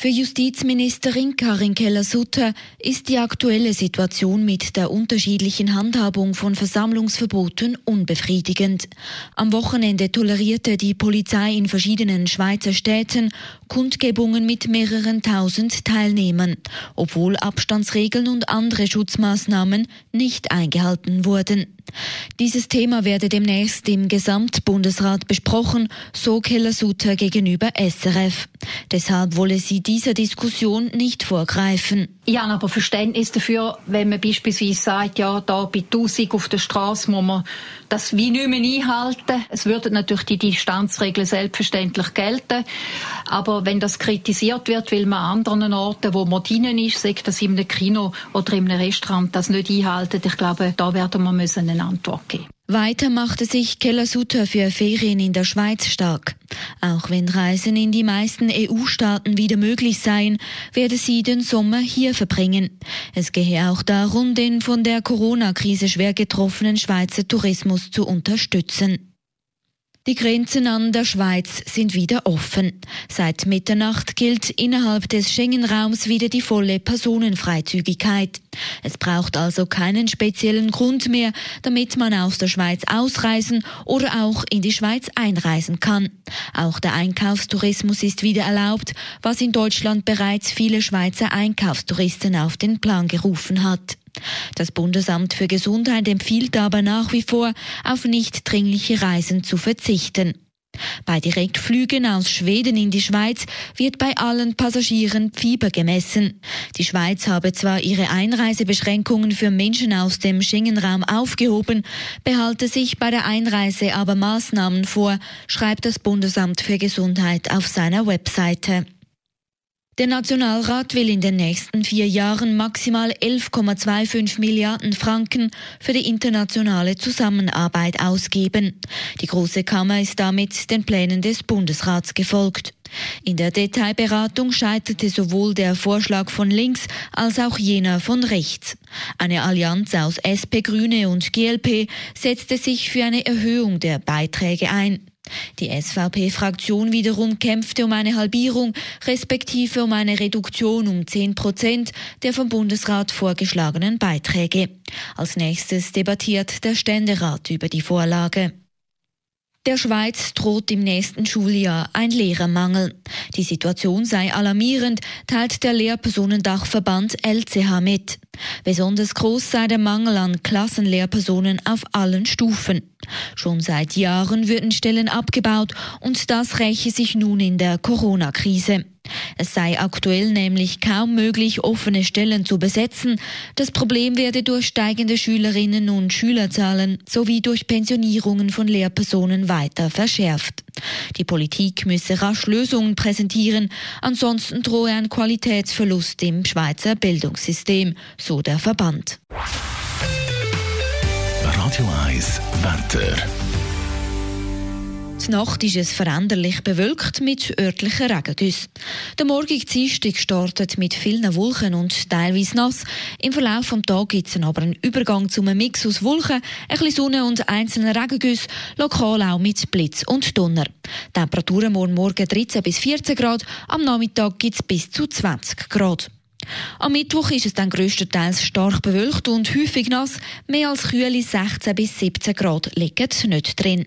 Für Justizministerin Karin Keller-Sutter ist die aktuelle Situation mit der unterschiedlichen Handhabung von Versammlungsverboten unbefriedigend. Am Wochenende tolerierte die Polizei in verschiedenen Schweizer Städten Kundgebungen mit mehreren tausend Teilnehmern, obwohl Abstandsregeln und andere Schutzmaßnahmen nicht eingehalten wurden. Dieses Thema werde demnächst im Gesamtbundesrat besprochen, so Keller-Sutter gegenüber SRF. Deshalb wolle sie dieser Diskussion nicht vorgreifen. Ich habe aber Verständnis dafür, wenn man beispielsweise sagt, ja, da bei 1000 auf der Straße muss man das wie nicht mehr einhalten. Es würden natürlich die Distanzregeln selbstverständlich gelten. Aber wenn das kritisiert wird, weil man an anderen Orten, wo man drinnen ist, sagt das in einem Kino oder in einem Restaurant, das nicht einhalten, ich glaube, da werden wir müssen eine Antwort geben. Weiter machte sich Keller Sutter für Ferien in der Schweiz stark. Auch wenn Reisen in die meisten EU-Staaten wieder möglich seien, werde sie den Sommer hier verbringen. Es gehe auch darum, den von der Corona-Krise schwer getroffenen Schweizer Tourismus zu unterstützen. Die Grenzen an der Schweiz sind wieder offen. Seit Mitternacht gilt innerhalb des Schengen-Raums wieder die volle Personenfreizügigkeit. Es braucht also keinen speziellen Grund mehr, damit man aus der Schweiz ausreisen oder auch in die Schweiz einreisen kann. Auch der Einkaufstourismus ist wieder erlaubt, was in Deutschland bereits viele Schweizer Einkaufstouristen auf den Plan gerufen hat. Das Bundesamt für Gesundheit empfiehlt aber nach wie vor, auf nicht dringliche Reisen zu verzichten. Bei Direktflügen aus Schweden in die Schweiz wird bei allen Passagieren Fieber gemessen. Die Schweiz habe zwar ihre Einreisebeschränkungen für Menschen aus dem Schengen-Raum aufgehoben, behalte sich bei der Einreise aber Maßnahmen vor, schreibt das Bundesamt für Gesundheit auf seiner Webseite. Der Nationalrat will in den nächsten vier Jahren maximal 11,25 Milliarden Franken für die internationale Zusammenarbeit ausgeben. Die Große Kammer ist damit den Plänen des Bundesrats gefolgt. In der Detailberatung scheiterte sowohl der Vorschlag von links als auch jener von rechts. Eine Allianz aus SP, Grüne und GLP setzte sich für eine Erhöhung der Beiträge ein. Die SVP-Fraktion wiederum kämpfte um eine Halbierung, respektive um eine Reduktion um 10 Prozent der vom Bundesrat vorgeschlagenen Beiträge. Als nächstes debattiert der Ständerat über die Vorlage. Der Schweiz droht im nächsten Schuljahr ein Lehrermangel. Die Situation sei alarmierend, teilt der Lehrpersonendachverband LCH mit. Besonders groß sei der Mangel an Klassenlehrpersonen auf allen Stufen. Schon seit Jahren würden Stellen abgebaut und das räche sich nun in der Corona-Krise. Es sei aktuell nämlich kaum möglich, offene Stellen zu besetzen. Das Problem werde durch steigende Schülerinnen und Schülerzahlen sowie durch Pensionierungen von Lehrpersonen weiter verschärft. Die Politik müsse rasch Lösungen präsentieren, ansonsten drohe ein Qualitätsverlust im Schweizer Bildungssystem, so der Verband. Radio 1 Wetter. Die Nacht ist es veränderlich bewölkt mit örtlichen Regengüssen. Der morgige Dienstag startet mit vielen Wolken und teilweise nass. Im Verlauf des Tages gibt es aber einen Übergang zu einem Mix aus Wolken, ein bisschen Sonne und einzelnen Regengüssen, lokal auch mit Blitz und Donner. Temperaturen morgen Morgen 13 bis 14 Grad, am Nachmittag gibt es bis zu 20 Grad. Am Mittwoch ist es dann grösstenteils stark bewölkt und häufig nass. Mehr als kühle 16 bis 17 Grad liegen nicht drin.